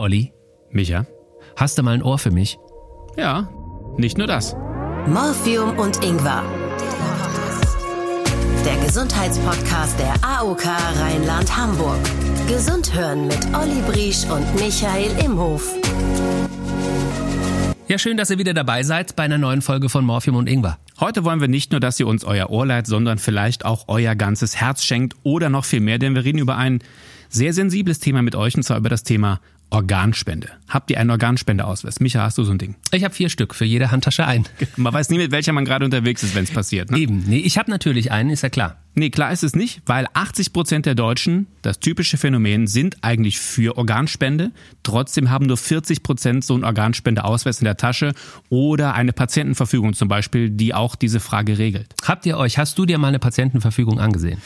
Olli, Micha? hast du mal ein Ohr für mich? Ja, nicht nur das. Morphium und Ingwer. Der Gesundheitspodcast der AOK Rheinland-Hamburg. Gesund hören mit Olli Briesch und Michael Imhof. Ja, schön, dass ihr wieder dabei seid bei einer neuen Folge von Morphium und Ingwer. Heute wollen wir nicht nur, dass ihr uns euer Ohr leiht, sondern vielleicht auch euer ganzes Herz schenkt oder noch viel mehr, denn wir reden über ein sehr sensibles Thema mit euch und zwar über das Thema Organspende. Habt ihr einen Organspendeausweis? Micha, hast du so ein Ding? Ich habe vier Stück für jede Handtasche ein. Man weiß nie, mit welcher man gerade unterwegs ist, wenn es passiert. Ne? Eben, nee, ich habe natürlich einen, ist ja klar. Nee, klar ist es nicht, weil 80 Prozent der Deutschen, das typische Phänomen, sind eigentlich für Organspende. Trotzdem haben nur 40 Prozent so einen Organspendeausweis in der Tasche oder eine Patientenverfügung zum Beispiel, die auch diese Frage regelt. Habt ihr euch, hast du dir mal eine Patientenverfügung angesehen?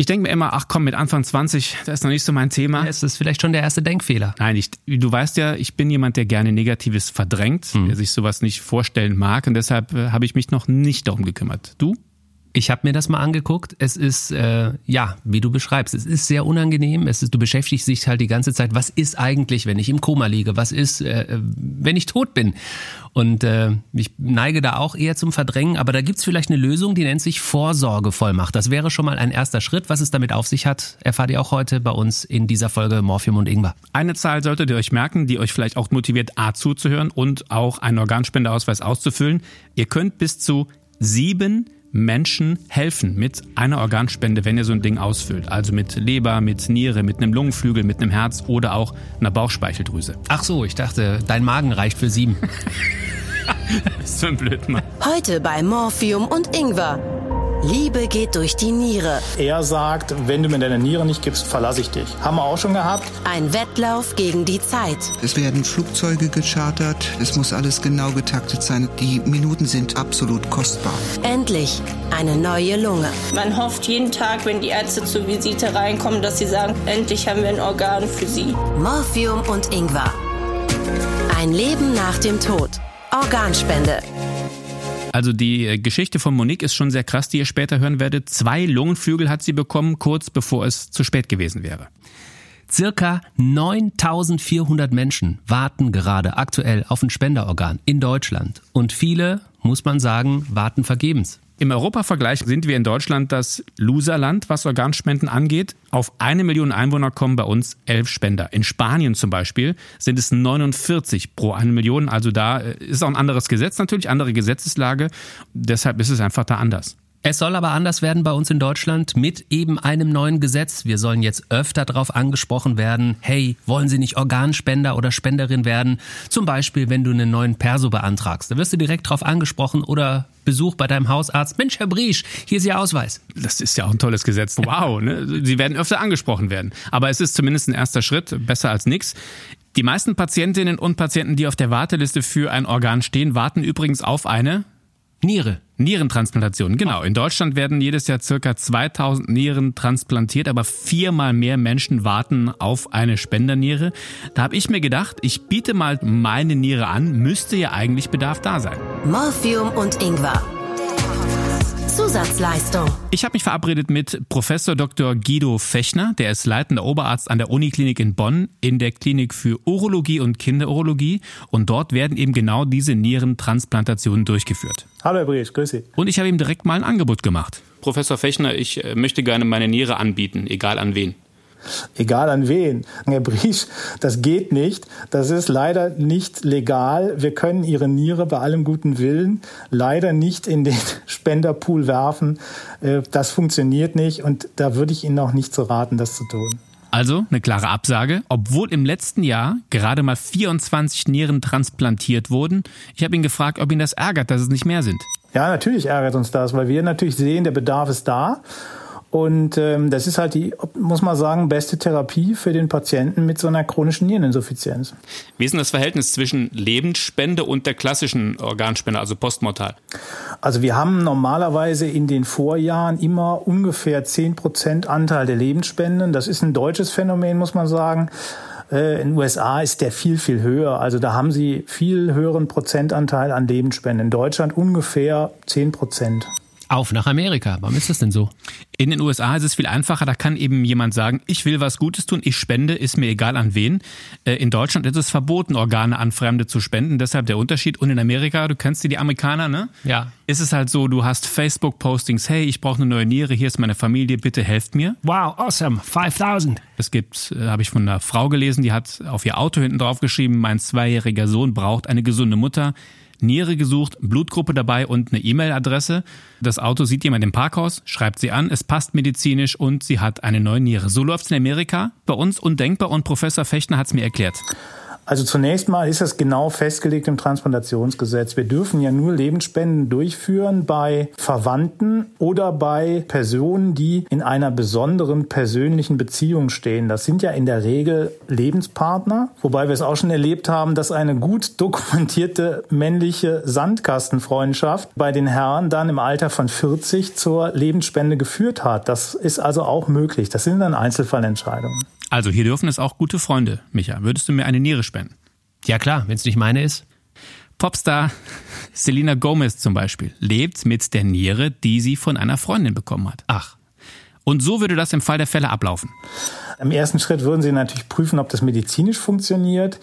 Ich denke mir immer, ach komm, mit Anfang 20, das ist noch nicht so mein Thema. Es ist vielleicht schon der erste Denkfehler. Nein, ich, du weißt ja, ich bin jemand, der gerne Negatives verdrängt, der sich sowas nicht vorstellen mag und deshalb äh, habe ich mich noch nicht darum gekümmert. Du? Ich habe mir das mal angeguckt. Es ist, äh, ja, wie du beschreibst, es ist sehr unangenehm. Es ist, du beschäftigst dich halt die ganze Zeit, was ist eigentlich, wenn ich im Koma liege? Was ist, äh, wenn ich tot bin? Und äh, ich neige da auch eher zum Verdrängen, aber da gibt's vielleicht eine Lösung, die nennt sich Vorsorgevollmacht. Das wäre schon mal ein erster Schritt. Was es damit auf sich hat, erfahrt ihr auch heute bei uns in dieser Folge Morphium und Ingwer. Eine Zahl solltet ihr euch merken, die euch vielleicht auch motiviert, A zuzuhören und auch einen Organspendeausweis auszufüllen. Ihr könnt bis zu sieben Menschen helfen mit einer Organspende, wenn ihr so ein Ding ausfüllt. Also mit Leber, mit Niere, mit einem Lungenflügel, mit einem Herz oder auch einer Bauchspeicheldrüse. Ach so, ich dachte, dein Magen reicht für sieben. So ein Blödmann. Heute bei Morphium und Ingwer. Liebe geht durch die Niere. Er sagt, wenn du mir deine Niere nicht gibst, verlasse ich dich. Haben wir auch schon gehabt. Ein Wettlauf gegen die Zeit. Es werden Flugzeuge gechartert, es muss alles genau getaktet sein. Die Minuten sind absolut kostbar. Endlich eine neue Lunge. Man hofft jeden Tag, wenn die Ärzte zur Visite reinkommen, dass sie sagen, endlich haben wir ein Organ für sie. Morphium und Ingwer. Ein Leben nach dem Tod. Organspende. Also die äh, Geschichte von Monique ist schon sehr krass, die ihr später hören werdet. Zwei Lungenflügel hat sie bekommen, kurz bevor es zu spät gewesen wäre. Circa 9400 Menschen warten gerade aktuell auf ein Spenderorgan in Deutschland. Und viele, muss man sagen, warten vergebens. Im Europavergleich sind wir in Deutschland das Loserland, was Organspenden angeht. Auf eine Million Einwohner kommen bei uns elf Spender. In Spanien zum Beispiel sind es 49 pro eine Million. Also da äh, ist auch ein anderes Gesetz natürlich, andere Gesetzeslage. Deshalb ist es einfach da anders. Es soll aber anders werden bei uns in Deutschland mit eben einem neuen Gesetz. Wir sollen jetzt öfter darauf angesprochen werden, hey, wollen Sie nicht Organspender oder Spenderin werden? Zum Beispiel, wenn du einen neuen Perso beantragst. Da wirst du direkt drauf angesprochen oder Besuch bei deinem Hausarzt. Mensch, Herr Briesch, hier ist Ihr Ausweis. Das ist ja auch ein tolles Gesetz. Wow, ne? Sie werden öfter angesprochen werden. Aber es ist zumindest ein erster Schritt, besser als nichts. Die meisten Patientinnen und Patienten, die auf der Warteliste für ein Organ stehen, warten übrigens auf eine Niere. Nierentransplantation, genau. In Deutschland werden jedes Jahr circa 2000 Nieren transplantiert, aber viermal mehr Menschen warten auf eine Spenderniere. Da habe ich mir gedacht, ich biete mal meine Niere an, müsste ja eigentlich Bedarf da sein. Morphium und Ingwer. Zusatzleistung. Ich habe mich verabredet mit Professor Dr. Guido Fechner, der ist leitender Oberarzt an der Uniklinik in Bonn in der Klinik für Urologie und Kinderurologie und dort werden eben genau diese Nierentransplantationen durchgeführt. Hallo Herr Briesch, grüß Sie. Und ich habe ihm direkt mal ein Angebot gemacht. Professor Fechner, ich äh, möchte gerne meine Niere anbieten, egal an wen. Egal an wen. Herr Briesch, das geht nicht. Das ist leider nicht legal. Wir können Ihre Niere bei allem guten Willen leider nicht in den Spenderpool werfen. Äh, Das funktioniert nicht und da würde ich Ihnen auch nicht zu raten, das zu tun. Also eine klare Absage, obwohl im letzten Jahr gerade mal 24 Nieren transplantiert wurden. Ich habe ihn gefragt, ob ihn das ärgert, dass es nicht mehr sind. Ja, natürlich ärgert uns das, weil wir natürlich sehen, der Bedarf ist da. Und ähm, das ist halt die, muss man sagen, beste Therapie für den Patienten mit so einer chronischen Niereninsuffizienz. Wie ist denn das Verhältnis zwischen Lebensspende und der klassischen Organspende, also postmortal? Also wir haben normalerweise in den Vorjahren immer ungefähr 10% Anteil der Lebensspenden. Das ist ein deutsches Phänomen, muss man sagen. Äh, In den USA ist der viel, viel höher. Also da haben sie viel höheren Prozentanteil an Lebensspenden. In Deutschland ungefähr 10 Prozent. Auf nach Amerika. Warum ist das denn so? In den USA ist es viel einfacher, da kann eben jemand sagen, ich will was Gutes tun, ich spende, ist mir egal an wen. Äh, in Deutschland ist es verboten, Organe an Fremde zu spenden, deshalb der Unterschied. Und in Amerika, du kennst die, die Amerikaner, ne? Ja. Ist es halt so, du hast Facebook-Postings, hey, ich brauche eine neue Niere, hier ist meine Familie, bitte helft mir. Wow, awesome, 5000. Es gibt, äh, habe ich von einer Frau gelesen, die hat auf ihr Auto hinten drauf geschrieben, mein zweijähriger Sohn braucht eine gesunde Mutter. Niere gesucht, Blutgruppe dabei und eine E-Mail-Adresse. Das Auto sieht jemand im Parkhaus, schreibt sie an, es passt medizinisch und sie hat eine neue Niere. So läuft's in Amerika, bei uns undenkbar und Professor Fechner hat's mir erklärt. Also zunächst mal ist das genau festgelegt im Transplantationsgesetz. Wir dürfen ja nur Lebensspenden durchführen bei Verwandten oder bei Personen, die in einer besonderen persönlichen Beziehung stehen. Das sind ja in der Regel Lebenspartner, wobei wir es auch schon erlebt haben, dass eine gut dokumentierte männliche Sandkastenfreundschaft bei den Herren dann im Alter von 40 zur Lebensspende geführt hat. Das ist also auch möglich. Das sind dann Einzelfallentscheidungen. Also hier dürfen es auch gute Freunde. Micha, würdest du mir eine Niere spenden? Ja klar, wenn es nicht meine ist. Popstar Selena Gomez zum Beispiel lebt mit der Niere, die sie von einer Freundin bekommen hat. Ach. Und so würde das im Fall der Fälle ablaufen. Im ersten Schritt würden Sie natürlich prüfen, ob das medizinisch funktioniert.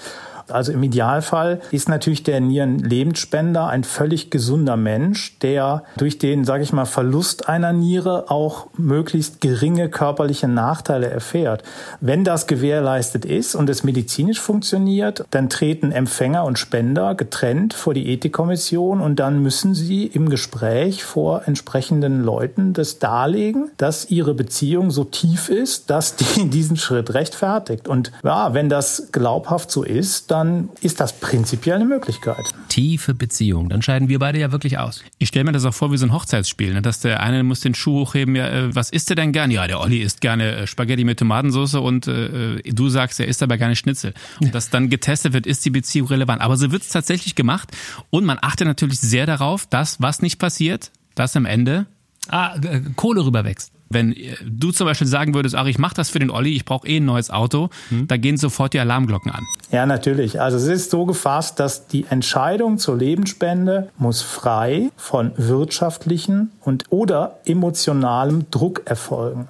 Also im Idealfall ist natürlich der Nierenlebensspender ein völlig gesunder Mensch, der durch den, sage ich mal, Verlust einer Niere auch möglichst geringe körperliche Nachteile erfährt. Wenn das gewährleistet ist und es medizinisch funktioniert, dann treten Empfänger und Spender getrennt vor die Ethikkommission und dann müssen sie im Gespräch vor entsprechenden Leuten das darlegen, dass ihre Beziehung so tief ist, dass die diesen Schritt rechtfertigt. Und ja, wenn das glaubhaft so ist, dann ist das prinzipiell eine Möglichkeit. Tiefe Beziehung, dann scheiden wir beide ja wirklich aus. Ich stelle mir das auch vor wie so ein Hochzeitsspiel, ne? dass der eine muss den Schuh hochheben, ja, äh, was isst er denn gern? Ja, der Olli isst gerne äh, Spaghetti mit Tomatensauce und äh, du sagst, er isst aber gerne Schnitzel. Und dass dann getestet wird, ist die Beziehung relevant. Aber so wird es tatsächlich gemacht und man achtet natürlich sehr darauf, dass was nicht passiert, dass am Ende Ah, äh, Kohle rüberwächst. Wenn äh, du zum Beispiel sagen würdest, ach, ich mache das für den Olli, ich brauche eh ein neues Auto, da gehen sofort die Alarmglocken an. Ja, natürlich. Also es ist so gefasst, dass die Entscheidung zur Lebensspende muss frei von wirtschaftlichen und oder emotionalem Druck erfolgen.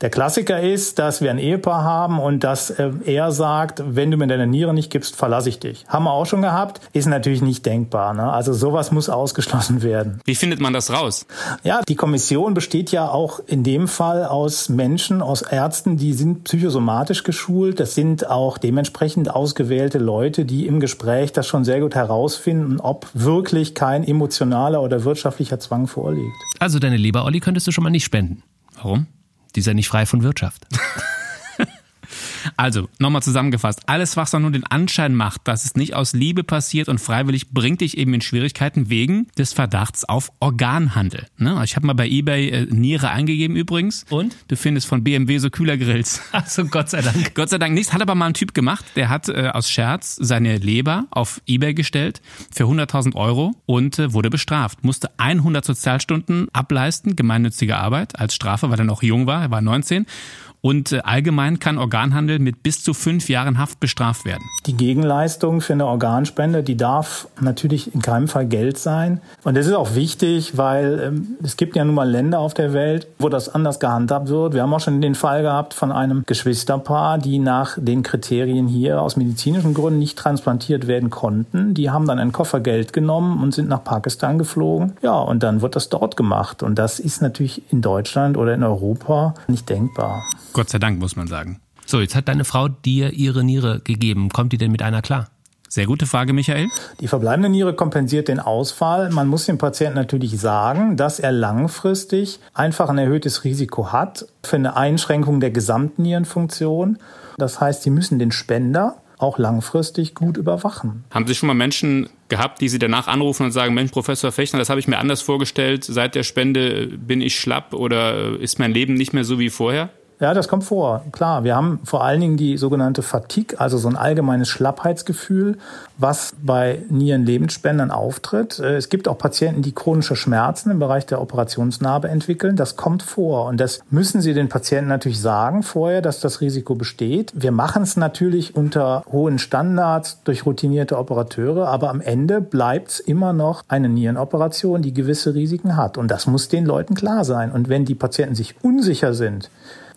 Der Klassiker ist, dass wir ein Ehepaar haben und dass äh, er sagt, wenn du mir deine Niere nicht gibst, verlasse ich dich. Haben wir auch schon gehabt, ist natürlich nicht denkbar. Ne? Also sowas muss ausgeschlossen werden. Wie findet man das raus? Ja, die Kommission besteht ja auch in dem Fall aus Menschen, aus Ärzten, die sind psychosomatisch geschult. Das sind auch dementsprechend ausgewählte Leute, die im Gespräch das schon sehr gut herausfinden, ob wirklich kein emotionaler oder wirtschaftlicher Zwang vorliegt. Also deine Leber, Olli, könntest du schon mal nicht spenden. Warum? Die ist ja nicht frei von Wirtschaft. Also, nochmal zusammengefasst. Alles, was dann nur den Anschein macht, dass es nicht aus Liebe passiert und freiwillig, bringt dich eben in Schwierigkeiten wegen des Verdachts auf Organhandel. Ne? Ich habe mal bei Ebay äh, Niere eingegeben übrigens. Und? Du findest von BMW so Kühlergrills. Also Gott sei Dank. Gott sei Dank nichts. Hat aber mal ein Typ gemacht, der hat äh, aus Scherz seine Leber auf Ebay gestellt für 100.000 Euro und äh, wurde bestraft. Musste 100 Sozialstunden ableisten, gemeinnützige Arbeit als Strafe, weil er noch jung war, er war 19. Und äh, allgemein kann Organhandel mit bis zu fünf Jahren Haft bestraft werden. Die Gegenleistung für eine Organspende, die darf natürlich in keinem Fall Geld sein. Und das ist auch wichtig, weil ähm, es gibt ja nun mal Länder auf der Welt, wo das anders gehandhabt wird. Wir haben auch schon den Fall gehabt von einem Geschwisterpaar, die nach den Kriterien hier aus medizinischen Gründen nicht transplantiert werden konnten. Die haben dann ein Koffer Geld genommen und sind nach Pakistan geflogen. Ja, und dann wird das dort gemacht. Und das ist natürlich in Deutschland oder in Europa nicht denkbar. Gott sei Dank, muss man sagen. So, jetzt hat deine Frau dir ihre Niere gegeben. Kommt die denn mit einer klar? Sehr gute Frage, Michael. Die verbleibende Niere kompensiert den Ausfall. Man muss dem Patienten natürlich sagen, dass er langfristig einfach ein erhöhtes Risiko hat für eine Einschränkung der Gesamtnierenfunktion. Das heißt, Sie müssen den Spender auch langfristig gut überwachen. Haben Sie schon mal Menschen gehabt, die Sie danach anrufen und sagen, Mensch, Professor Fechner, das habe ich mir anders vorgestellt. Seit der Spende bin ich schlapp oder ist mein Leben nicht mehr so wie vorher? Ja, das kommt vor. Klar, wir haben vor allen Dingen die sogenannte Fatigue, also so ein allgemeines Schlappheitsgefühl, was bei Nierenlebensspendern auftritt. Äh, es gibt auch Patienten, die chronische Schmerzen im Bereich der Operationsnarbe entwickeln. Das kommt vor. Und das müssen Sie den Patienten natürlich sagen vorher, dass das Risiko besteht. Wir machen es natürlich unter hohen Standards durch routinierte Operateure, aber am Ende bleibt es immer noch eine Nierenoperation, die gewisse Risiken hat. Und das muss den Leuten klar sein. Und wenn die Patienten sich unsicher sind,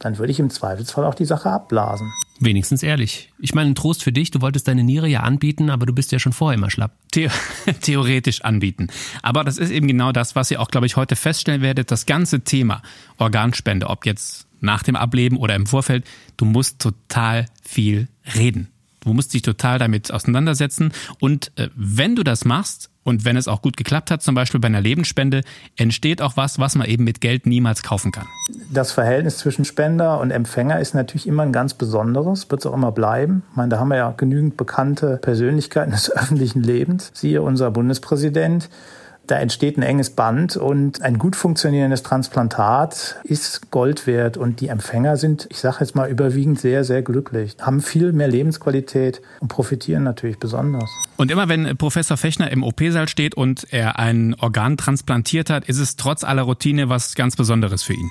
dann würde ich im Zweifelsfall auch die Sache abblasen. Wenigstens ehrlich. Ich meine, ein Trost für dich, du wolltest deine Niere ja anbieten, aber du bist ja schon vorher immer schlapp. The theoretisch anbieten. Aber das ist eben genau das, was ihr auch, glaube ich, heute feststellen werdet. Das ganze Thema Organspende, ob jetzt nach dem Ableben oder im Vorfeld, du musst total viel reden. Du musst dich total damit auseinandersetzen. Und äh, wenn du das machst, und wenn es auch gut geklappt hat, zum Beispiel bei einer Lebensspende, entsteht auch was, was man eben mit Geld niemals kaufen kann. Das Verhältnis zwischen Spender und Empfänger ist natürlich immer ein ganz besonderes, wird es auch immer bleiben. Ich meine, da haben wir ja genügend bekannte Persönlichkeiten des öffentlichen Lebens. Siehe unser Bundespräsident da entsteht ein enges Band und ein gut funktionierendes Transplantat ist Gold wert und die Empfänger sind, ich sage jetzt mal, überwiegend sehr, sehr glücklich, haben viel mehr Lebensqualität und profitieren natürlich besonders. Und immer wenn Professor Fechner im OP-Saal steht und er ein Organ transplantiert hat, ist es trotz aller Routine was ganz Besonderes für ihn.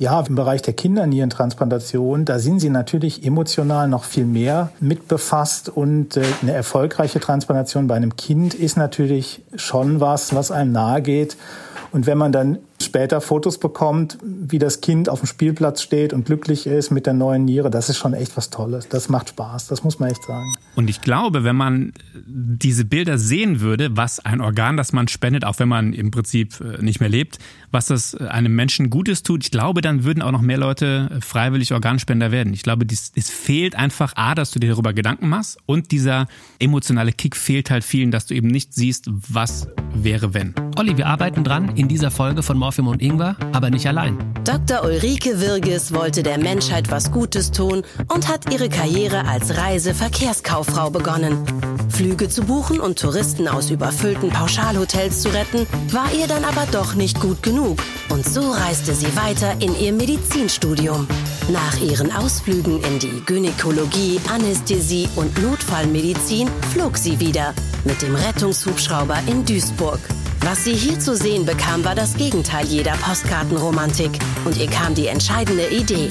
Ja, im Bereich der Kindernierentransplantation, da sind sie natürlich emotional noch viel mehr mit befasst und äh, eine erfolgreiche Transplantation bei einem Kind ist natürlich schon was, was einem nahe geht. Und wenn man dann später Fotos bekommt, wie das Kind auf dem Spielplatz steht und glücklich ist mit der neuen Niere, das ist schon echt was Tolles. Das macht Spaß, das muss man echt sagen. Und ich glaube, wenn man diese Bilder sehen würde, was ein Organ, das man spendet, auch wenn man im Prinzip äh, nicht mehr lebt, was das einem Menschen Gutes tut, ich glaube, dann würden auch noch mehr Leute freiwillig Organspender werden. Ich glaube, es fehlt einfach A, dass du dir darüber Gedanken machst und dieser emotionale Kick fehlt halt vielen, dass du eben nicht siehst, was wäre wenn. Olli, wir arbeiten dran in dieser Folge von Morphium und Ingwer, aber nicht allein. Dr. Ulrike Wirges wollte der Menschheit was Gutes tun und hat ihre Karriere als Reiseverkehrskauffrau begonnen. Flüge zu buchen und Touristen aus überfüllten Pauschalhotels zu retten, war ihr dann aber doch nicht gut genug. Und so reiste sie weiter in ihr Medizinstudium. Nach ihren Ausflügen in die Gynäkologie, Anästhesie und Notfallmedizin flog sie wieder mit dem Rettungshubschrauber in Duisburg. Was sie hier zu sehen bekam, war das Gegenteil jeder Postkartenromantik. Und ihr kam die entscheidende Idee.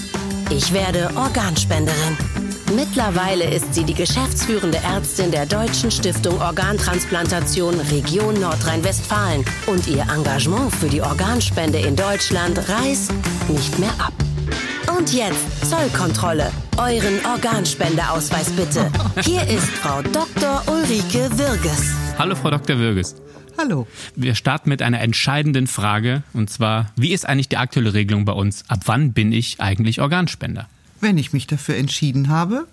Ich werde Organspenderin. Mittlerweile ist sie die geschäftsführende Ärztin der Deutschen Stiftung Organtransplantation Region Nordrhein-Westfalen. Und ihr Engagement für die Organspende in Deutschland reißt nicht mehr ab. Und jetzt Zollkontrolle. Euren Organspendeausweis bitte. Hier ist Frau Dr. Ulrike Wirges. Hallo, Frau Dr. Wirges. Hallo. Wir starten mit einer entscheidenden Frage und zwar, wie ist eigentlich die aktuelle Regelung bei uns? Ab wann bin ich eigentlich Organspender? Wenn ich mich dafür entschieden habe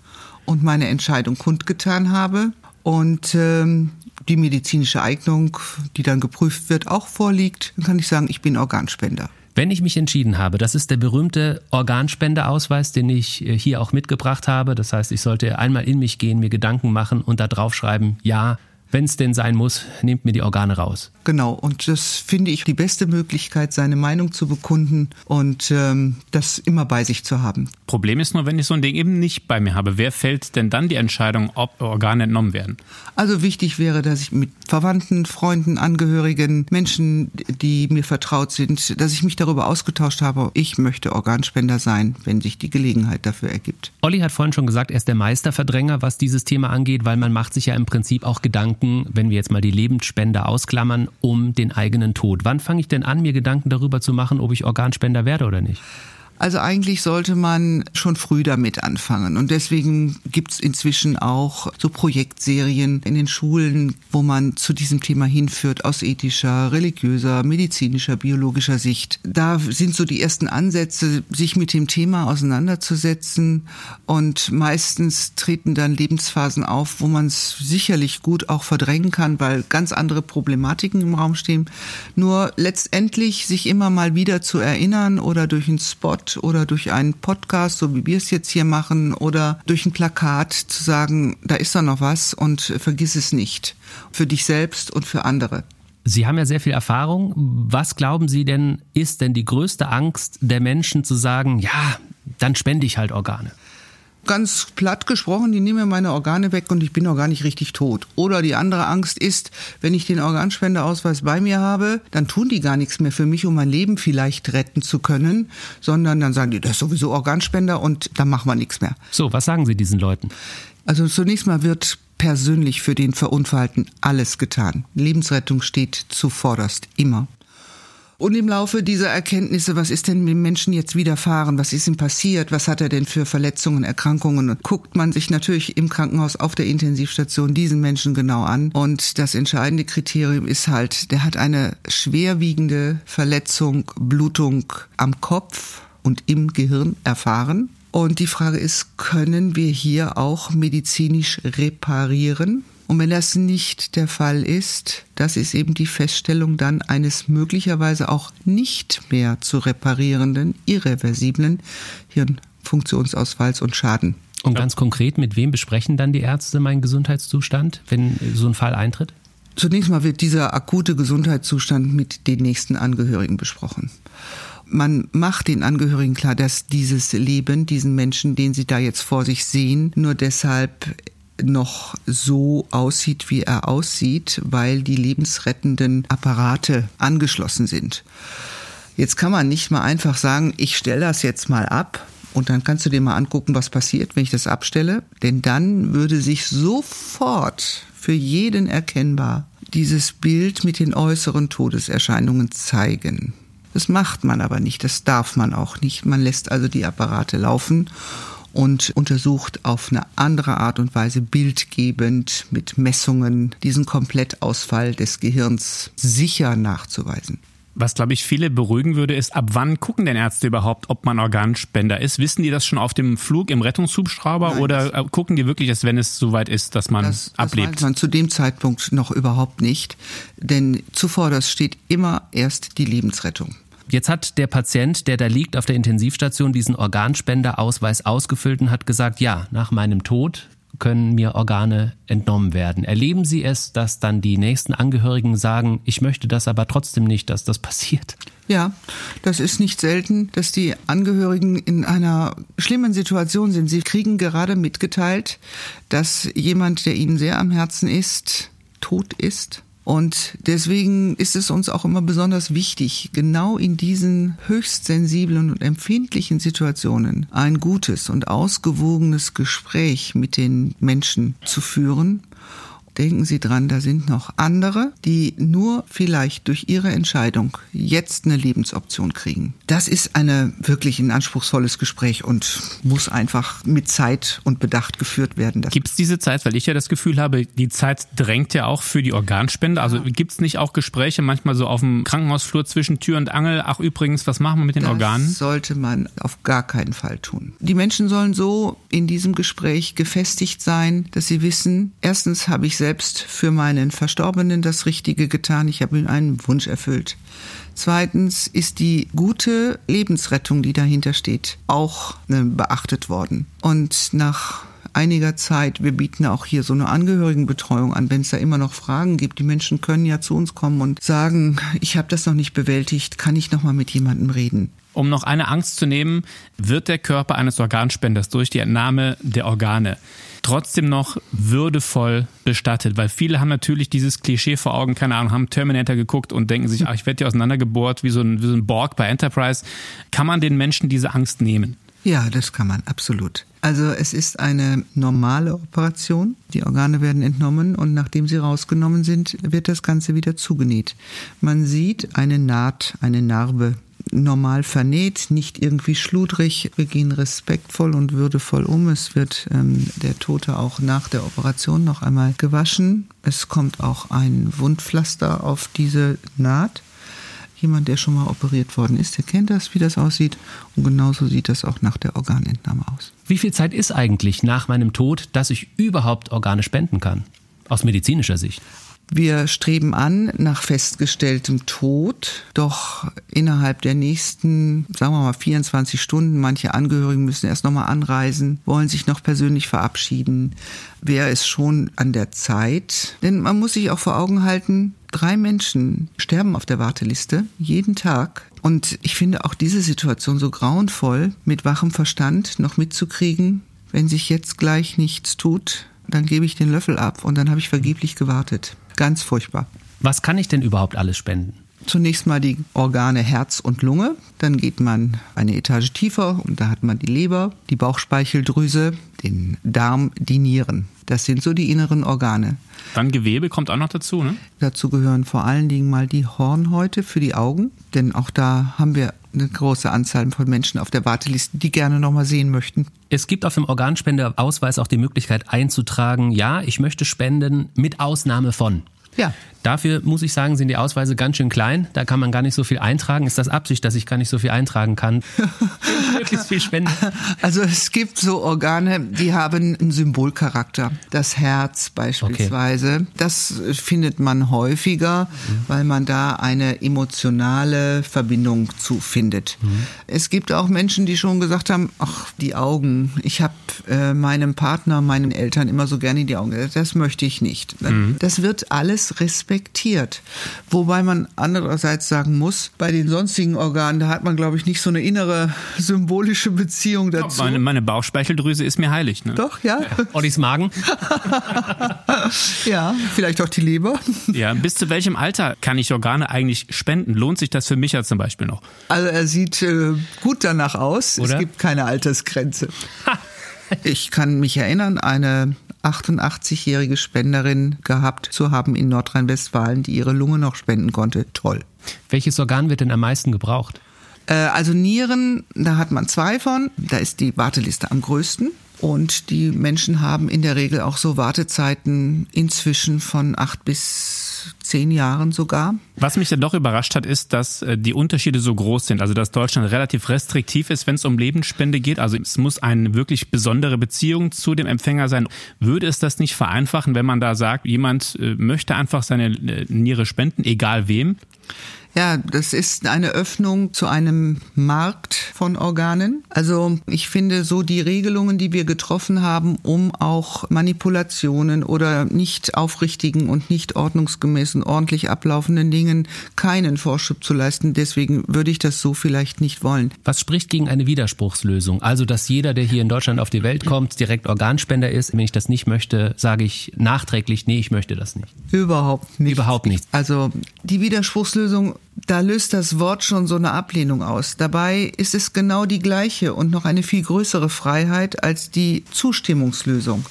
und meine Entscheidung kundgetan habe und ähm, die medizinische Eignung, die dann geprüft wird, auch vorliegt, dann kann ich sagen, ich bin Organspender. Wenn ich mich entschieden habe, das ist der berühmte Organspendeausweis, den ich äh, hier auch mitgebracht habe. Das heißt, ich sollte einmal in mich gehen, mir Gedanken machen und da drauf schreiben, ja, wenn es denn sein muss, nehmt mir die Organe raus. Genau, und das finde ich die beste Möglichkeit, seine Meinung zu bekunden und ähm, das immer bei sich zu haben. Problem ist nur, wenn ich so ein Ding eben nicht bei mir habe. Wer fällt denn dann die Entscheidung, ob Organe entnommen werden? Also wichtig wäre, dass ich mit Verwandten, Freunden, Angehörigen, Menschen, die mir vertraut sind, dass ich mich darüber ausgetauscht habe, ich möchte Organspender sein, wenn sich die Gelegenheit dafür ergibt. Olli hat vorhin schon gesagt, er ist der Meisterverdränger, was dieses Thema angeht, weil man macht sich ja im Prinzip auch Gedanken, wenn wir jetzt mal die Lebensspende ausklammern, um den eigenen Tod. Wann fange ich denn an, mir Gedanken darüber zu machen, ob ich Organspender werde oder nicht? Also eigentlich sollte man schon früh damit anfangen. Und deswegen gibt's inzwischen auch so Projektserien in den Schulen, wo man zu diesem Thema hinführt aus ethischer, religiöser, medizinischer, biologischer Sicht. Da sind so die ersten Ansätze, sich mit dem Thema auseinanderzusetzen. Und meistens treten dann Lebensphasen auf, wo man es sicherlich gut auch verdrängen kann, weil ganz andere Problematiken im Raum stehen. Nur letztendlich sich immer mal wieder zu erinnern oder durch einen Spot oder durch einen Podcast, so wie wir es jetzt hier machen, oder durch ein Plakat zu sagen, da ist doch noch was und vergiss es nicht. Für dich selbst und für andere. Sie haben ja sehr viel Erfahrung. Was glauben Sie denn, ist denn die größte Angst der Menschen zu sagen, ja, dann spende ich halt Organe ganz platt gesprochen, die nehmen mir meine Organe weg und ich bin noch gar nicht richtig tot. Oder die andere Angst ist, wenn ich den Organspendeausweis bei mir habe, dann tun die gar nichts mehr für mich, um mein Leben vielleicht retten zu können, sondern dann sagen die, das ist sowieso Organspender und dann machen wir nichts mehr. So, was sagen Sie diesen Leuten? Also zunächst mal wird persönlich für den Verunfallten alles getan. Lebensrettung steht zuvorderst, immer. Und im Laufe dieser Erkenntnisse, was ist denn dem Menschen jetzt widerfahren? Was ist ihm passiert? Was hat er denn für Verletzungen, Erkrankungen? Und guckt man sich natürlich im Krankenhaus auf der Intensivstation diesen Menschen genau an. Und das entscheidende Kriterium ist halt, der hat eine schwerwiegende Verletzung, Blutung am Kopf und im Gehirn erfahren. Und die Frage ist, können wir hier auch medizinisch reparieren? Und wenn das nicht der Fall ist, das ist eben die Feststellung dann eines möglicherweise auch nicht mehr zu reparierenden, irreversiblen Hirnfunktionsausfalls und Schaden. Und ganz konkret, mit wem besprechen dann die Ärzte meinen Gesundheitszustand, wenn so ein Fall eintritt? Zunächst mal wird dieser akute Gesundheitszustand mit den nächsten Angehörigen besprochen. Man macht den Angehörigen klar, dass dieses Leben, diesen Menschen, den sie da jetzt vor sich sehen, nur deshalb noch so aussieht, wie er aussieht, weil die lebensrettenden Apparate angeschlossen sind. Jetzt kann man nicht mal einfach sagen, ich stelle das jetzt mal ab und dann kannst du dir mal angucken, was passiert, wenn ich das abstelle. Denn dann würde sich sofort für jeden erkennbar dieses Bild mit den äußeren Todeserscheinungen zeigen. Das macht man aber nicht, das darf man auch nicht. Man lässt also die Apparate laufen und untersucht auf eine andere Art und Weise bildgebend mit Messungen diesen Komplettausfall des Gehirns sicher nachzuweisen. Was, glaube ich, viele beruhigen würde, ist, ab wann gucken denn Ärzte überhaupt, ob man Organspender ist? Wissen die das schon auf dem Flug im Rettungshubschrauber Nein, oder gucken die wirklich erst, wenn es soweit ist, dass man das, ablebt? Das weiß man zu dem Zeitpunkt noch überhaupt nicht, denn zuvor das steht immer erst die Lebensrettung. Jetzt hat der Patient, der da liegt auf der Intensivstation, diesen Organspenderausweis ausgefüllt und hat gesagt, ja, nach meinem Tod können mir Organe entnommen werden. Erleben Sie es, dass dann die nächsten Angehörigen sagen, ich möchte das aber trotzdem nicht, dass das passiert? Ja, das ist nicht selten, dass die Angehörigen in einer schlimmen Situation sind. Sie kriegen gerade mitgeteilt, dass jemand, der ihnen sehr am Herzen ist, tot ist und deswegen ist es uns auch immer besonders wichtig, genau in diesen höchst sensiblen und empfindlichen Situationen ein gutes und ausgewogenes Gespräch mit den Menschen zu führen denken Sie dran, da sind noch andere, die nur vielleicht durch ihre Entscheidung jetzt eine Lebensoption kriegen. Das ist eine wirklich ein anspruchsvolles Gespräch und muss einfach mit Zeit und Bedacht geführt werden. Gibt es diese Zeit, weil ich ja das Gefühl habe, die Zeit drängt ja auch für die Organspende. Also gibt es nicht auch Gespräche manchmal so auf dem Krankenhausflur zwischen Tür und Angel? Ach übrigens, was machen wir mit den das Organen? sollte man auf gar keinen Fall tun. Die Menschen sollen so in diesem Gespräch gefestigt sein, dass sie wissen, erstens habe ich selbst selbst für meinen Verstorbenen das Richtige getan. Ich habe ihm einen Wunsch erfüllt. Zweitens ist die gute Lebensrettung, die dahinter steht, auch äh, beachtet worden. Und nach einiger Zeit, wir bieten auch hier so eine Angehörigenbetreuung an, wenn es da immer noch Fragen gibt. Die Menschen können ja zu uns kommen und sagen, ich habe das noch nicht bewältigt, kann ich noch mal mit jemandem reden. Um noch eine Angst zu nehmen, wird der Körper eines Organspenders durch die Entnahme der Organe trotzdem noch würdevoll bestattet, weil viele haben natürlich dieses Klischee vor Augen, keine Ahnung, haben Terminator geguckt und denken sich, ach, ich werde hier auseinandergebohrt wie so, ein, wie so ein Borg bei Enterprise. Kann man den Menschen diese Angst nehmen? Ja, das kann man, absolut. Also es ist eine normale Operation. Die Organe werden entnommen und nachdem sie rausgenommen sind, wird das Ganze wieder zugenäht. Man sieht eine Naht, eine Narbe normal vernäht, nicht irgendwie schludrig. Wir gehen respektvoll und würdevoll um. Es wird ähm, der Tote auch nach der Operation noch einmal gewaschen. Es kommt auch ein Wundpflaster auf diese Naht. Jemand, der schon mal operiert worden ist, der kennt das, wie das aussieht. Und genauso sieht das auch nach der Organentnahme aus. Wie viel Zeit ist eigentlich nach meinem Tod, dass ich überhaupt Organe spenden kann? Aus medizinischer Sicht. Wir streben an nach festgestelltem Tod, doch innerhalb der nächsten, sagen wir mal, 24 Stunden, manche Angehörigen müssen erst nochmal anreisen, wollen sich noch persönlich verabschieden, wäre es schon an der Zeit. Denn man muss sich auch vor Augen halten, Drei Menschen sterben auf der Warteliste jeden Tag. Und ich finde auch diese Situation so grauenvoll, mit wachem Verstand noch mitzukriegen, wenn sich jetzt gleich nichts tut, dann gebe ich den Löffel ab und dann habe ich vergeblich gewartet. Ganz furchtbar. Was kann ich denn überhaupt alles spenden? Zunächst mal die Organe Herz und Lunge, dann geht man eine Etage tiefer und da hat man die Leber, die Bauchspeicheldrüse, den Darm, die Nieren. Das sind so die inneren Organe. Dann Gewebe kommt auch noch dazu, ne? Dazu gehören vor allen Dingen mal die Hornhäute für die Augen, denn auch da haben wir eine große Anzahl von Menschen auf der Warteliste, die gerne noch mal sehen möchten. Es gibt auf dem Organspendeausweis auch die Möglichkeit einzutragen, ja, ich möchte spenden mit Ausnahme von. Ja. Dafür muss ich sagen, sind die Ausweise ganz schön klein. Da kann man gar nicht so viel eintragen. Ist das Absicht, dass ich gar nicht so viel eintragen kann? Möglichst viel spenden. Also es gibt so Organe, die haben einen Symbolcharakter. Das Herz beispielsweise. Okay. Das findet man häufiger, mhm. weil man da eine emotionale Verbindung zu findet. Mhm. Es gibt auch Menschen, die schon gesagt haben, ach, die Augen. Ich habe äh, meinem Partner, meinen Eltern immer so gerne in die Augen. Das möchte ich nicht. Mhm. Das wird alles respektiert respektiert. Wobei man andererseits sagen muss, bei den sonstigen Organen, da hat man, glaube ich, nicht so eine innere symbolische Beziehung dazu. Meine, meine, Bauchspeicheldrüse ist mir heilig. Ne? Doch, ja. ja. Ollis Magen. ja, vielleicht auch die Leber. Ja, bis zu welchem Alter kann ich Organe eigentlich spenden? Lohnt sich das für mich ja zum Beispiel noch? Also er sieht äh, gut danach aus. Oder? Es gibt keine Altersgrenze. Ich kann mich erinnern, eine 88-jährige Spenderin gehabt zu haben in Nordrhein-Westfalen, die ihre Lunge noch spenden konnte. Toll. Welches Organ wird denn am meisten gebraucht? Äh, also Nieren, da hat man zwei von. Da ist die Warteliste am größten. Und die Menschen haben in der Regel auch so Wartezeiten inzwischen von acht bis zehn Jahren sogar. Was mich dann doch überrascht hat, ist, dass äh, die Unterschiede so groß sind. Also dass Deutschland relativ restriktiv ist, wenn es um Lebensspende geht. Also es muss eine wirklich besondere Beziehung zu dem Empfänger sein. Würde es das nicht vereinfachen, wenn man da sagt, jemand äh, möchte einfach seine äh, Niere spenden, egal wem? Ja, das ist eine Öffnung zu einem Markt von Organen. Also ich finde so die Regelungen, die wir getroffen haben, um auch Manipulationen oder nicht aufrichtigen und nicht ordnungsgemäßen, ordentlich ablaufenden Dingen keinen Vorschub zu leisten. Deswegen würde ich das so vielleicht nicht wollen. Was spricht gegen eine Widerspruchslösung? Also, dass jeder, der hier in Deutschland auf die Welt kommt, direkt Organspender ist. Wenn ich das nicht möchte, sage ich nachträglich, nee, ich möchte das nicht. Überhaupt nicht. Überhaupt nicht. Also die Widerspruchslösung da löst das Wort schon so eine Ablehnung aus. Dabei ist es genau die gleiche und noch eine viel größere Freiheit als die Zustimmungslösung.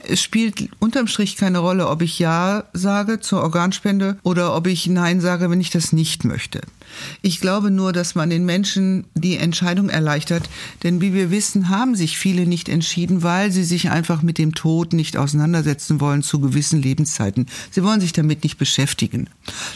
Es spielt unterm Strich keine Rolle, ob ich Ja sage zur Organspende oder ob ich Nein sage, wenn ich das nicht möchte. Ich glaube nur, dass man den Menschen die Entscheidung erleichtert, denn wie wir wissen, haben sich viele nicht entschieden, weil sie sich einfach mit dem Tod nicht auseinandersetzen wollen zu gewissen Lebenszeiten. Sie wollen sich damit nicht beschäftigen.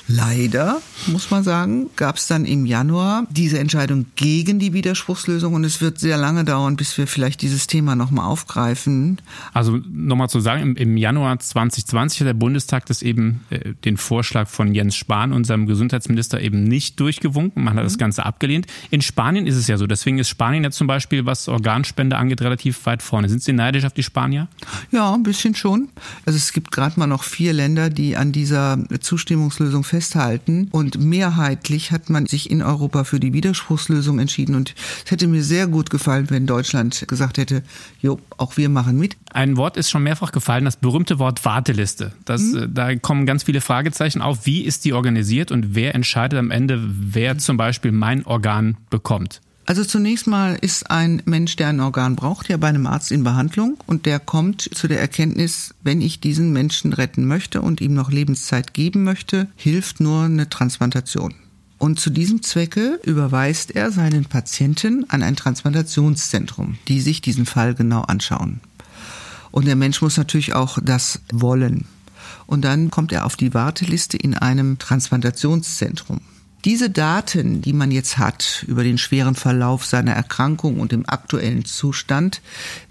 Leider, muss man sagen, gab es dann im Januar diese Entscheidung gegen die Widerspruchslösung und es wird sehr lange dauern, bis wir vielleicht dieses Thema nochmal aufgreifen. Also nochmal zu sagen, im, Januar 2020 hat der Bundestag das eben äh, den Vorschlag von Jens Spahn, unserem Gesundheitsminister, eben nicht durchgewunken. Man hat mhm. das Ganze abgelehnt. In Spanien ist es ja so. Deswegen ist Spanien ja zum Beispiel, was Organspende angeht, relativ weit vorne. Sind Sie neidisch auf die Spanier? Ja, ein bisschen schon. Also es gibt gerade mal noch vier Länder, die an dieser Zustimmungslösung festhalten. Und mehrheitlich hat man sich in Europa für die Widerspruchslösung entschieden. Und es hätte mir sehr gut gefallen, wenn Deutschland gesagt hätte, jo, auch wir machen mit. Ein Wort ist schon mehrfach gefallen, das berühmte Wort Warteliste. Das, mhm. Da kommen ganz viele Fragezeichen auf. Wie ist die organisiert und wer entscheidet am Ende, wer zum Beispiel mein Organ bekommt? Also zunächst mal ist ein Mensch, der ein Organ braucht, ja bei einem Arzt in Behandlung und der kommt zu der Erkenntnis, wenn ich diesen Menschen retten möchte und ihm noch Lebenszeit geben möchte, hilft nur eine Transplantation. Und zu diesem Zwecke überweist er seinen Patienten an ein Transplantationszentrum, die sich diesen Fall genau anschauen. Und der Mensch muss natürlich auch das wollen. Und dann kommt er auf die Warteliste in einem Transplantationszentrum. Diese Daten, die man jetzt hat über den schweren Verlauf seiner Erkrankung und dem aktuellen Zustand,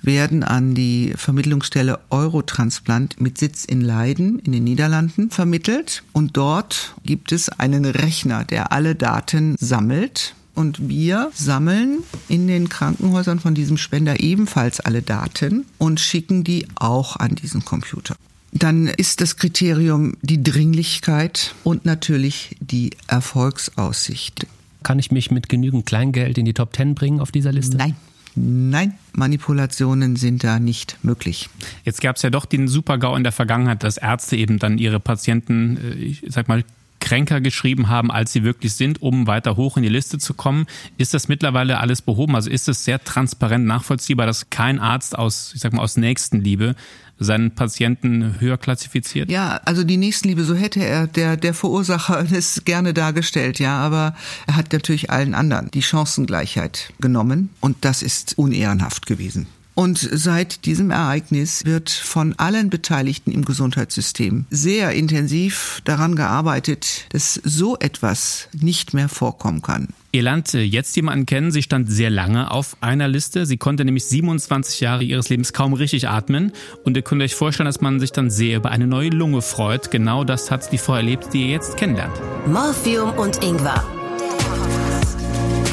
werden an die Vermittlungsstelle Eurotransplant mit Sitz in Leiden in den Niederlanden vermittelt. Und dort gibt es einen Rechner, der alle Daten sammelt und wir sammeln in den Krankenhäusern von diesem Spender ebenfalls alle Daten und schicken die auch an diesen Computer. Dann ist das Kriterium die Dringlichkeit und natürlich die Erfolgsaussicht. Kann ich mich mit genügend Kleingeld in die Top Ten bringen auf dieser Liste? Nein. Nein, Manipulationen sind da nicht möglich. Jetzt gab es ja doch den Super-GAU in der Vergangenheit, dass Ärzte eben dann ihre Patienten, äh, ich sag mal, kränker geschrieben haben, als sie wirklich sind, um weiter hoch in die Liste zu kommen. Ist das mittlerweile alles behoben? Also ist es sehr transparent nachvollziehbar, dass kein Arzt aus, ich sag mal, aus Nächstenliebe seinen Patienten höher klassifiziert? Ja, also die Nächstenliebe, so hätte er der, der Verursacher es gerne dargestellt, ja, aber er hat natürlich allen anderen die Chancengleichheit genommen und das ist unehrenhaft gewesen. Und seit diesem Ereignis wird von allen Beteiligten im Gesundheitssystem sehr intensiv daran gearbeitet, dass so etwas nicht mehr vorkommen kann. Ihr lernt jetzt jemanden kennen, sie stand sehr lange auf einer Liste. Sie konnte nämlich 27 Jahre ihres Lebens kaum richtig atmen. Und ihr könnt euch vorstellen, dass man sich dann sehr über eine neue Lunge freut. Genau das hat die Frau erlebt, die ihr jetzt kennenlernt. Morphium und Ingwer.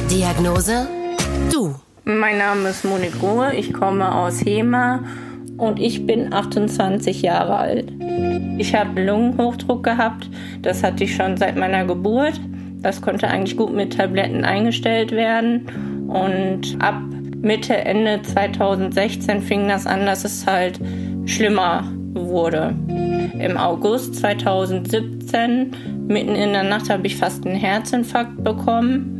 Diagnose? Du. Mein Name ist Monique ich komme aus Hema und ich bin 28 Jahre alt. Ich habe Lungenhochdruck gehabt, das hatte ich schon seit meiner Geburt. Das konnte eigentlich gut mit Tabletten eingestellt werden und ab Mitte, Ende 2016 fing das an, dass es halt schlimmer wurde. Im August 2017, mitten in der Nacht, habe ich fast einen Herzinfarkt bekommen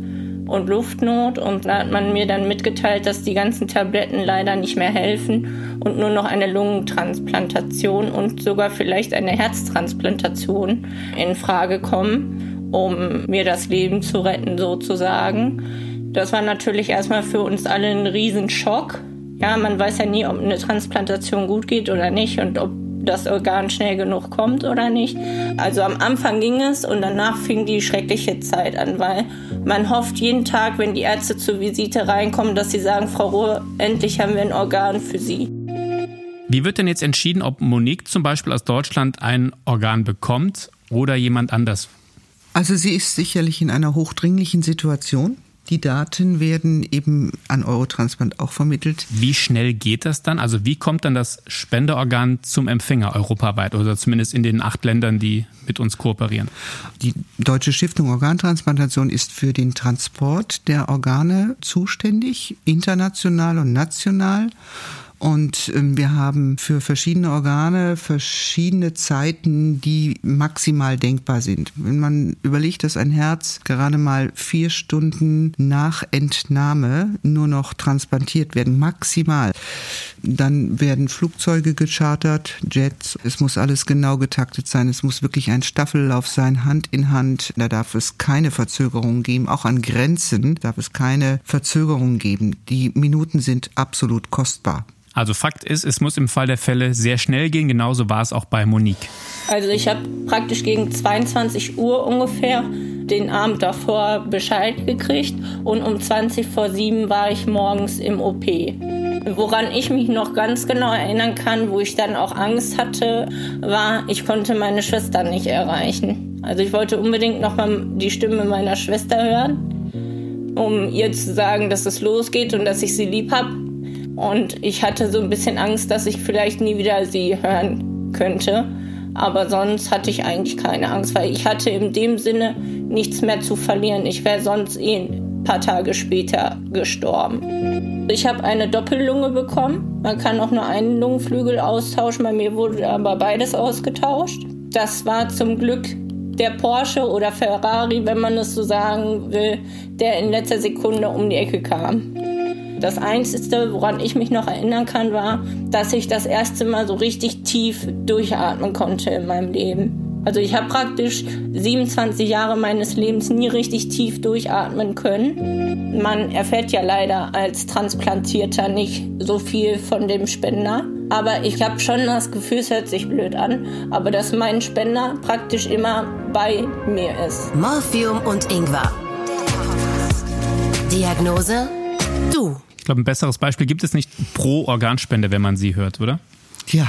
und Luftnot. Und da hat man mir dann mitgeteilt, dass die ganzen Tabletten leider nicht mehr helfen und nur noch eine Lungentransplantation und sogar vielleicht eine Herztransplantation in Frage kommen, um mir das Leben zu retten sozusagen. Das war natürlich erstmal für uns alle ein Riesenschock. Ja, man weiß ja nie, ob eine Transplantation gut geht oder nicht und ob das Organ schnell genug kommt oder nicht. Also am Anfang ging es und danach fing die schreckliche Zeit an, weil man hofft jeden Tag, wenn die Ärzte zur Visite reinkommen, dass sie sagen, Frau Ruhr, endlich haben wir ein Organ für Sie. Wie wird denn jetzt entschieden, ob Monique zum Beispiel aus Deutschland ein Organ bekommt oder jemand anders? Also sie ist sicherlich in einer hochdringlichen Situation. Die Daten werden eben an Eurotransplant auch vermittelt. Wie schnell geht das dann? Also wie kommt dann das Spenderorgan zum Empfänger europaweit oder zumindest in den acht Ländern, die mit uns kooperieren? Die Deutsche Stiftung Organtransplantation ist für den Transport der Organe zuständig, international und national. Und ähm, wir haben für verschiedene Organe verschiedene Zeiten, die maximal denkbar sind. Wenn man überlegt, dass ein Herz gerade mal vier Stunden nach Entnahme nur noch transplantiert werden, maximal, dann werden Flugzeuge gechartert, Jets. Es muss alles genau getaktet sein. Es muss wirklich ein Staffellauf sein, Hand in Hand. Da darf es keine Verzögerungen geben. Auch an Grenzen darf es keine Verzögerungen geben. Die Minuten sind absolut kostbar. Also Fakt ist, es muss im Fall der Fälle sehr schnell gehen. Genauso war es auch bei Monique. Also ich habe praktisch gegen 22 Uhr ungefähr den Abend davor Bescheid gekriegt und um 20 vor 7 war ich morgens im OP. Woran ich mich noch ganz genau erinnern kann, wo ich dann auch Angst hatte, war, ich konnte meine Schwester nicht erreichen. Also ich wollte unbedingt noch mal die Stimme meiner Schwester hören, um ihr zu sagen, dass es losgeht und dass ich sie lieb habe. Und ich hatte so ein bisschen Angst, dass ich vielleicht nie wieder sie hören könnte. Aber sonst hatte ich eigentlich keine Angst, weil ich hatte in dem Sinne nichts mehr zu verlieren. Ich wäre sonst eh ein paar Tage später gestorben. Ich habe eine Doppellunge bekommen. Man kann auch nur einen Lungenflügel austauschen. Bei mir wurde aber beides ausgetauscht. Das war zum Glück der Porsche oder Ferrari, wenn man es so sagen will, der in letzter Sekunde um die Ecke kam. Das Einzige, woran ich mich noch erinnern kann, war, dass ich das erste Mal so richtig tief durchatmen konnte in meinem Leben. Also ich habe praktisch 27 Jahre meines Lebens nie richtig tief durchatmen können. Man erfährt ja leider als Transplantierter nicht so viel von dem Spender. Aber ich habe schon das Gefühl, es hört sich blöd an, aber dass mein Spender praktisch immer bei mir ist. Morphium und Ingwer. Diagnose? Du glaube, ein besseres Beispiel gibt es nicht pro Organspende, wenn man sie hört, oder? Ja,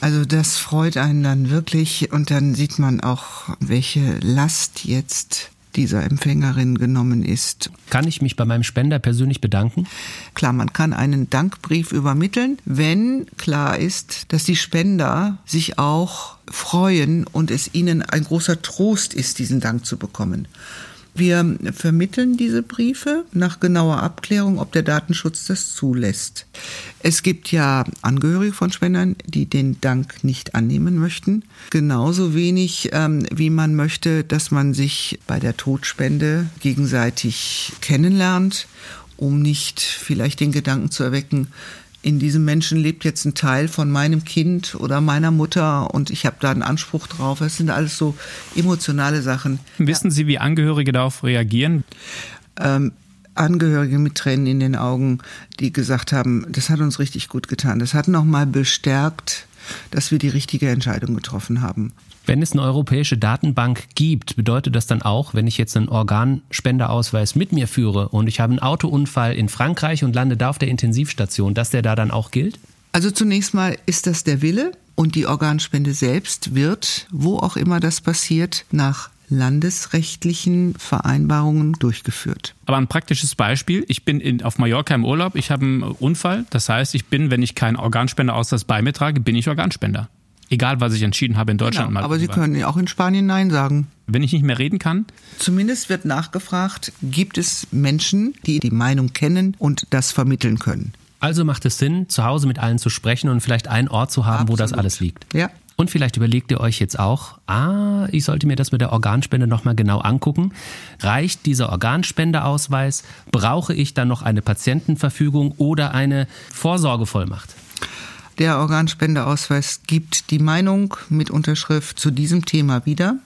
also das freut einen dann wirklich und dann sieht man auch, welche Last jetzt dieser Empfängerin genommen ist. Kann ich mich bei meinem Spender persönlich bedanken? Klar, man kann einen Dankbrief übermitteln, wenn klar ist, dass die Spender sich auch freuen und es ihnen ein großer Trost ist, diesen Dank zu bekommen. Wir vermitteln diese Briefe nach genauer Abklärung, ob der Datenschutz das zulässt. Es gibt ja Angehörige von Spendern, die den Dank nicht annehmen möchten. Genauso wenig, ähm, wie man möchte, dass man sich bei der Todspende gegenseitig kennenlernt, um nicht vielleicht den Gedanken zu erwecken, in diesem Menschen lebt jetzt ein Teil von meinem Kind oder meiner Mutter und ich habe da einen Anspruch drauf. Das sind alles so emotionale Sachen. Wissen Sie, wie Angehörige darauf reagieren? Ähm, Angehörige mit Tränen in den Augen, die gesagt haben, das hat uns richtig gut getan. Das hat nochmal bestärkt, dass wir die richtige Entscheidung getroffen haben. Wenn es eine europäische Datenbank gibt, bedeutet das dann auch, wenn ich jetzt einen Organspenderausweis mit mir führe und ich habe einen Autounfall in Frankreich und lande da auf der Intensivstation, dass der da dann auch gilt? Also zunächst mal ist das der Wille und die Organspende selbst wird, wo auch immer das passiert, nach landesrechtlichen Vereinbarungen durchgeführt. Aber ein praktisches Beispiel, ich bin in, auf Mallorca im Urlaub, ich habe einen Unfall, das heißt, ich bin, wenn ich keinen Organspenderausweis bei mir trage, bin ich Organspender. Egal, was ich entschieden habe in Deutschland. Genau, aber Sie können ja auch in Spanien Nein sagen. Wenn ich nicht mehr reden kann? Zumindest wird nachgefragt, gibt es Menschen, die die Meinung kennen und das vermitteln können. Also macht es Sinn, zu Hause mit allen zu sprechen und vielleicht einen Ort zu haben, Absolut. wo das alles liegt. Ja. Und vielleicht überlegt ihr euch jetzt auch, ah, ich sollte mir das mit der Organspende nochmal genau angucken. Reicht dieser Organspendeausweis? Brauche ich dann noch eine Patientenverfügung oder eine Vorsorgevollmacht? Der Organspendeausweis gibt die Meinung mit Unterschrift zu diesem Thema wieder.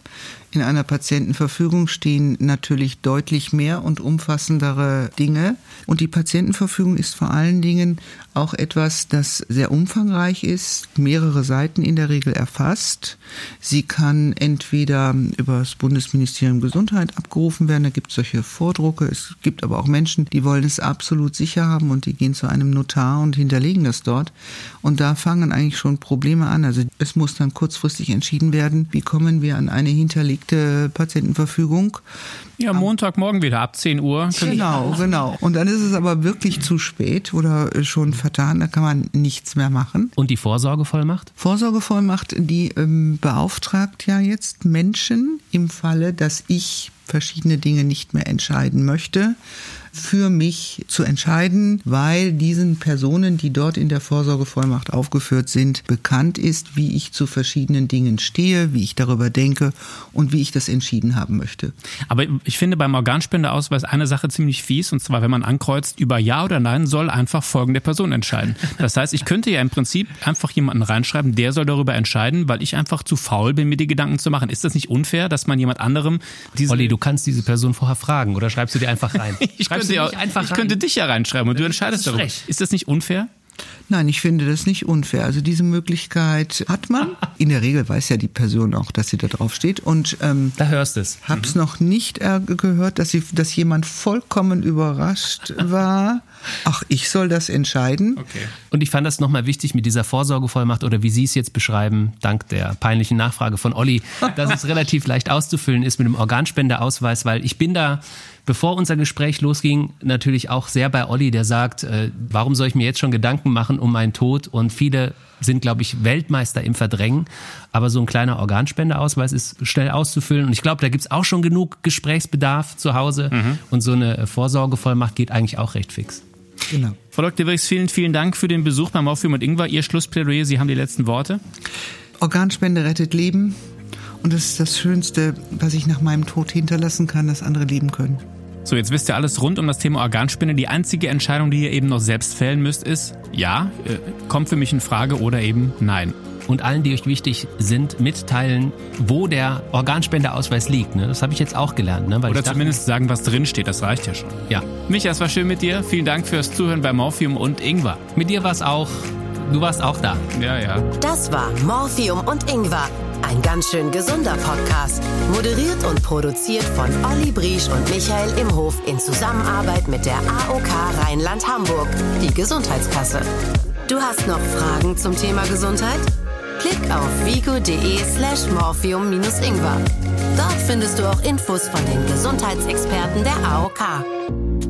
In einer Patientenverfügung stehen natürlich deutlich mehr und umfassendere Dinge. Und die Patientenverfügung ist vor allen Dingen auch etwas, das sehr umfangreich ist, mehrere Seiten in der Regel erfasst. Sie kann entweder über das Bundesministerium Gesundheit abgerufen werden, da gibt es solche Vordrucke. Es gibt aber auch Menschen, die wollen es absolut sicher haben und die gehen zu einem Notar und hinterlegen das dort. Und da fangen eigentlich schon Probleme an. Also es muss dann kurzfristig entschieden werden, wie kommen wir an eine hinterlegte Patientenverfügung. Ja, Montagmorgen wieder ab 10 Uhr. Genau, genau. Und dann ist es aber wirklich zu spät oder schon vertan, da kann man nichts mehr machen. Und die Vorsorgevollmacht? Vorsorgevollmacht, die ähm, beauftragt ja jetzt Menschen im Falle, dass ich verschiedene Dinge nicht mehr entscheiden möchte, für mich zu entscheiden, weil diesen Personen, die dort in der Vorsorgevollmacht aufgeführt sind, bekannt ist, wie ich zu verschiedenen Dingen stehe, wie ich darüber denke und wie ich das entschieden haben möchte. Aber ich finde beim Organspendeausweis eine Sache ziemlich fies, und zwar, wenn man ankreuzt, über Ja oder Nein soll einfach folgende Person entscheiden. Das heißt, ich könnte ja im Prinzip einfach jemanden reinschreiben, der soll darüber entscheiden, weil ich einfach zu faul bin, mir die Gedanken zu machen. Ist das nicht unfair, dass man jemand anderem diese... Olli, du kannst diese Person vorher fragen oder schreibst du dir einfach rein? ich könnte, ja, ich könnte dich ja reinschreiben und du entscheidest darüber. Ist das nicht unfair? Nein, ich finde das nicht unfair. Also diese Möglichkeit hat man. In der Regel weiß ja die Person auch, dass sie da drauf steht. Und ähm, da hörst es. Hab's mhm. noch nicht äh, gehört, dass, sie, dass jemand vollkommen überrascht war. Ach, ich soll das entscheiden. Okay. Und ich fand das nochmal wichtig mit dieser Vorsorgevollmacht oder wie Sie es jetzt beschreiben, dank der peinlichen Nachfrage von Olli, dass es relativ leicht auszufüllen ist mit dem Organspendeausweis, weil ich bin da bevor unser Gespräch losging, natürlich auch sehr bei Olli, der sagt, äh, warum soll ich mir jetzt schon Gedanken machen um meinen Tod? Und viele sind, glaube ich, Weltmeister im Verdrängen. Aber so ein kleiner Organspendeausweis ist schnell auszufüllen. Und ich glaube, da gibt es auch schon genug Gesprächsbedarf zu Hause. Mhm. Und so eine Vorsorgevollmacht geht eigentlich auch recht fix. Genau. Frau Dr. Wirks, vielen, vielen Dank für den Besuch beim Morphium und Ingwer. Ihr Schlussplädoyer, Sie haben die letzten Worte. Organspende rettet Leben. Und das ist das Schönste, was ich nach meinem Tod hinterlassen kann, dass andere leben können. So, jetzt wisst ihr alles rund um das Thema Organspende. Die einzige Entscheidung, die ihr eben noch selbst fällen müsst, ist ja, äh, kommt für mich in Frage oder eben nein. Und allen, die euch wichtig sind, mitteilen, wo der Organspendeausweis liegt. Ne? Das habe ich jetzt auch gelernt. Ne? Weil oder zumindest sagen, was drin steht. Das reicht ja schon. Ja. Micha, es war schön mit dir. Vielen Dank fürs Zuhören bei Morphium und Ingwer. Mit dir war es auch. Du warst auch da. Ja, ja. Das war Morphium und Ingwer. Ein ganz schön gesunder Podcast. Moderiert und produziert von Olli Briesch und Michael Imhof in Zusammenarbeit mit der AOK Rheinland-Hamburg, die Gesundheitskasse. Du hast noch Fragen zum Thema Gesundheit? Klick auf vigo.de slash morphium-ingwer. Dort findest du auch Infos von den Gesundheitsexperten der AOK.